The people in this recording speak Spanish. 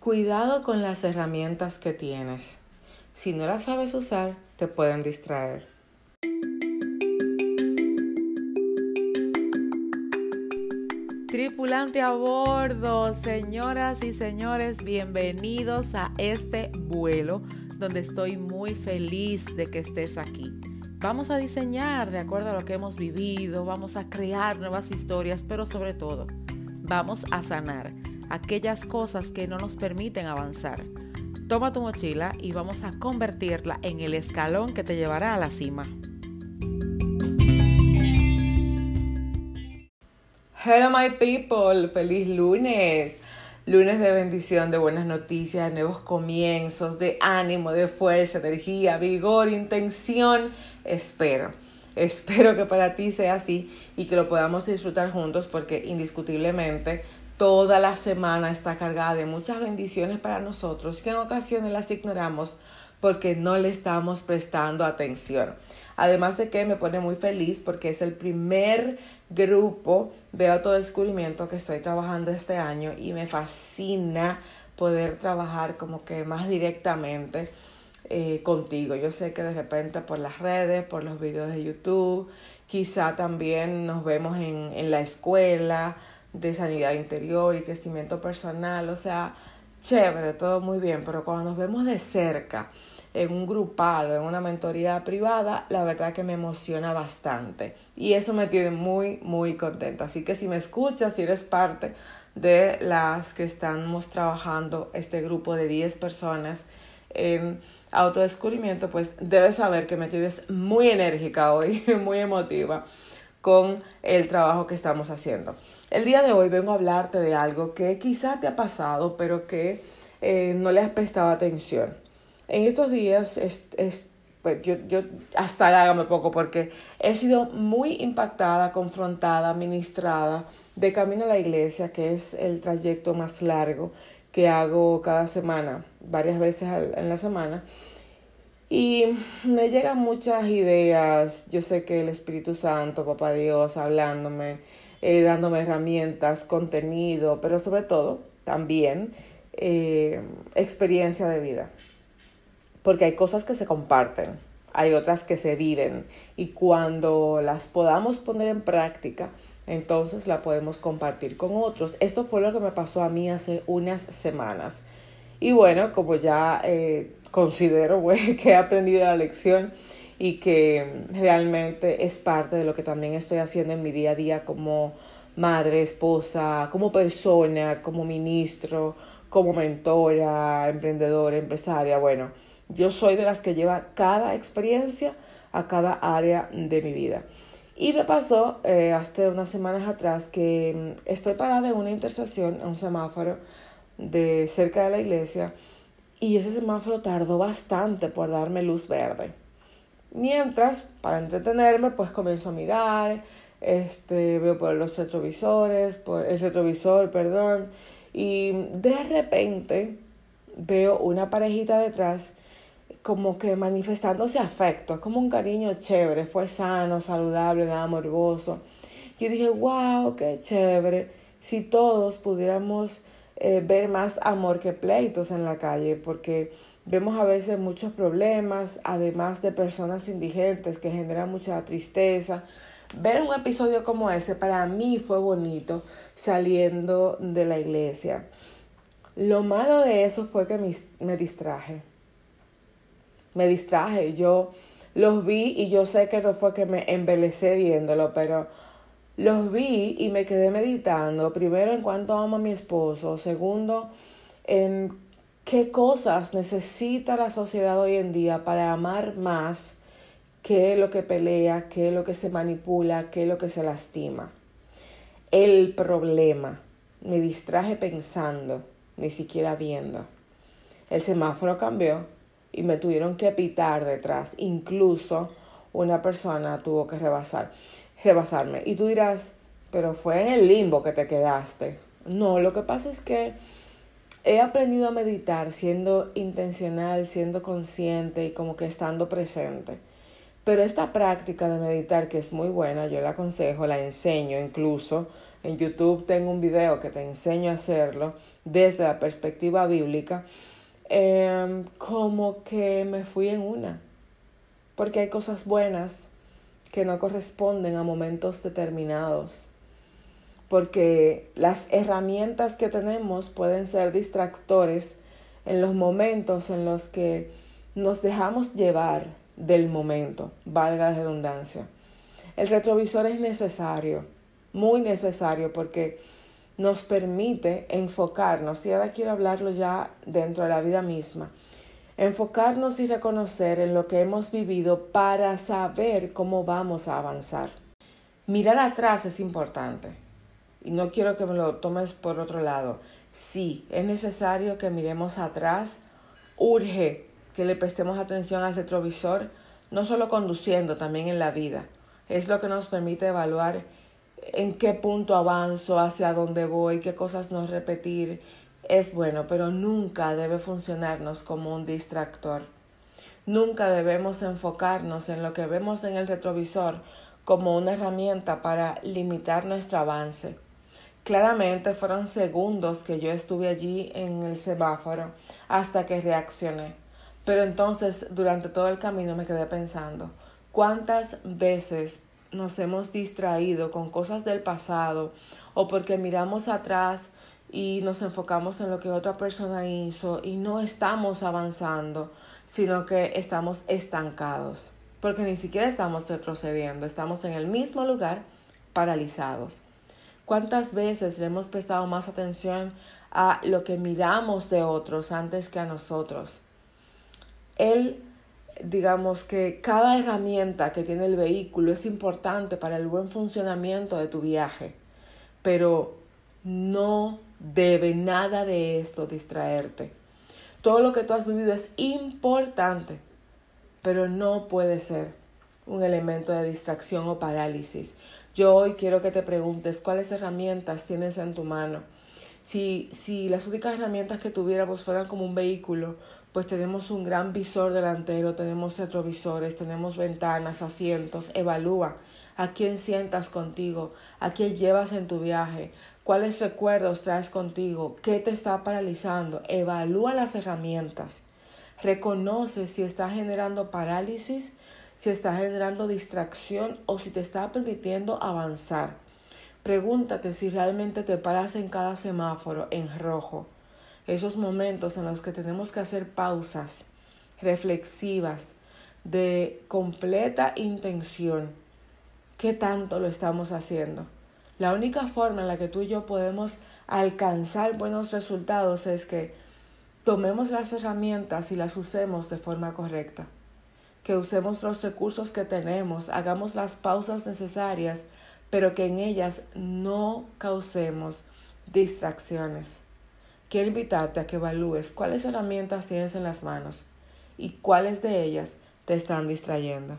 Cuidado con las herramientas que tienes. Si no las sabes usar, te pueden distraer. Tripulante a bordo, señoras y señores, bienvenidos a este vuelo donde estoy muy feliz de que estés aquí. Vamos a diseñar de acuerdo a lo que hemos vivido, vamos a crear nuevas historias, pero sobre todo, vamos a sanar aquellas cosas que no nos permiten avanzar. Toma tu mochila y vamos a convertirla en el escalón que te llevará a la cima. Hello my people, feliz lunes. Lunes de bendición, de buenas noticias, de nuevos comienzos, de ánimo, de fuerza, energía, vigor, intención. Espero, espero que para ti sea así y que lo podamos disfrutar juntos porque indiscutiblemente toda la semana está cargada de muchas bendiciones para nosotros que en ocasiones las ignoramos porque no le estamos prestando atención. Además de que me pone muy feliz porque es el primer grupo de autodescubrimiento que estoy trabajando este año y me fascina poder trabajar como que más directamente eh, contigo. Yo sé que de repente por las redes, por los videos de YouTube, quizá también nos vemos en, en la escuela, de sanidad interior y crecimiento personal, o sea, chévere, todo muy bien, pero cuando nos vemos de cerca, en un grupal, en una mentoría privada, la verdad que me emociona bastante y eso me tiene muy, muy contenta. Así que si me escuchas, si eres parte de las que estamos trabajando este grupo de 10 personas en autodescubrimiento, pues debes saber que me tienes muy enérgica hoy, muy emotiva con el trabajo que estamos haciendo. El día de hoy vengo a hablarte de algo que quizá te ha pasado, pero que eh, no le has prestado atención. En estos días, es, pues yo, yo hasta hágame poco porque he sido muy impactada, confrontada, ministrada de camino a la iglesia, que es el trayecto más largo que hago cada semana, varias veces en la semana. Y me llegan muchas ideas, yo sé que el Espíritu Santo, Papá Dios, hablándome, eh, dándome herramientas, contenido, pero sobre todo también eh, experiencia de vida. Porque hay cosas que se comparten, hay otras que se viven y cuando las podamos poner en práctica, entonces la podemos compartir con otros. Esto fue lo que me pasó a mí hace unas semanas. Y bueno, como ya eh, considero que he aprendido la lección y que realmente es parte de lo que también estoy haciendo en mi día a día como madre, esposa, como persona, como ministro, como mentora, emprendedora, empresaria. Bueno, yo soy de las que lleva cada experiencia a cada área de mi vida. Y me pasó eh, hasta unas semanas atrás que mm, estoy parada en una intersección, en un semáforo de cerca de la iglesia, y ese semáforo tardó bastante por darme luz verde. Mientras, para entretenerme, pues comienzo a mirar, este, veo por los retrovisores, por el retrovisor, perdón, y de repente veo una parejita detrás como que manifestándose afecto, es como un cariño chévere, fue sano, saludable, nada morboso. Y dije, wow, qué chévere, si todos pudiéramos eh, ver más amor que pleitos en la calle, porque vemos a veces muchos problemas, además de personas indigentes que generan mucha tristeza. Ver un episodio como ese para mí fue bonito saliendo de la iglesia. Lo malo de eso fue que me, me distraje. Me distraje. Yo los vi y yo sé que no fue que me embelecé viéndolo, pero los vi y me quedé meditando, primero en cuanto amo a mi esposo, segundo en qué cosas necesita la sociedad hoy en día para amar más, qué es lo que pelea, qué es lo que se manipula, qué es lo que se lastima. El problema, me distraje pensando, ni siquiera viendo. El semáforo cambió y me tuvieron que pitar detrás, incluso una persona tuvo que rebasar rebasarme. Y tú dirás, pero fue en el limbo que te quedaste. No, lo que pasa es que he aprendido a meditar siendo intencional, siendo consciente y como que estando presente. Pero esta práctica de meditar, que es muy buena, yo la aconsejo, la enseño incluso. En YouTube tengo un video que te enseño a hacerlo. desde la perspectiva bíblica, em, como que me fui en una, porque hay cosas buenas que no corresponden a momentos determinados, porque las herramientas que tenemos pueden ser distractores en los momentos en los que nos dejamos llevar del momento, valga la redundancia. El retrovisor es necesario, muy necesario, porque nos permite enfocarnos, y ahora quiero hablarlo ya dentro de la vida misma, enfocarnos y reconocer en lo que hemos vivido para saber cómo vamos a avanzar. Mirar atrás es importante, y no quiero que me lo tomes por otro lado. Sí, es necesario que miremos atrás, urge que le prestemos atención al retrovisor, no solo conduciendo, también en la vida. Es lo que nos permite evaluar en qué punto avanzo, hacia dónde voy, qué cosas no repetir. Es bueno, pero nunca debe funcionarnos como un distractor. Nunca debemos enfocarnos en lo que vemos en el retrovisor como una herramienta para limitar nuestro avance. Claramente fueron segundos que yo estuve allí en el semáforo hasta que reaccioné. Pero entonces durante todo el camino me quedé pensando, ¿cuántas veces nos hemos distraído con cosas del pasado o porque miramos atrás y nos enfocamos en lo que otra persona hizo y no estamos avanzando, sino que estamos estancados, porque ni siquiera estamos retrocediendo, estamos en el mismo lugar paralizados. ¿Cuántas veces le hemos prestado más atención a lo que miramos de otros antes que a nosotros? Él digamos que cada herramienta que tiene el vehículo es importante para el buen funcionamiento de tu viaje, pero no debe nada de esto distraerte. Todo lo que tú has vivido es importante, pero no puede ser un elemento de distracción o parálisis. Yo hoy quiero que te preguntes cuáles herramientas tienes en tu mano. Si, si las únicas herramientas que tuviéramos fueran como un vehículo, pues tenemos un gran visor delantero, tenemos retrovisores, tenemos ventanas, asientos, evalúa a quién sientas contigo, a quién llevas en tu viaje, cuáles recuerdos traes contigo, qué te está paralizando, evalúa las herramientas, reconoce si está generando parálisis, si está generando distracción o si te está permitiendo avanzar. Pregúntate si realmente te paras en cada semáforo en rojo esos momentos en los que tenemos que hacer pausas reflexivas de completa intención. ¿Qué tanto lo estamos haciendo? La única forma en la que tú y yo podemos alcanzar buenos resultados es que tomemos las herramientas y las usemos de forma correcta. Que usemos los recursos que tenemos, hagamos las pausas necesarias, pero que en ellas no causemos distracciones quiero invitarte a que evalúes cuáles herramientas tienes en las manos y cuáles de ellas te están distrayendo.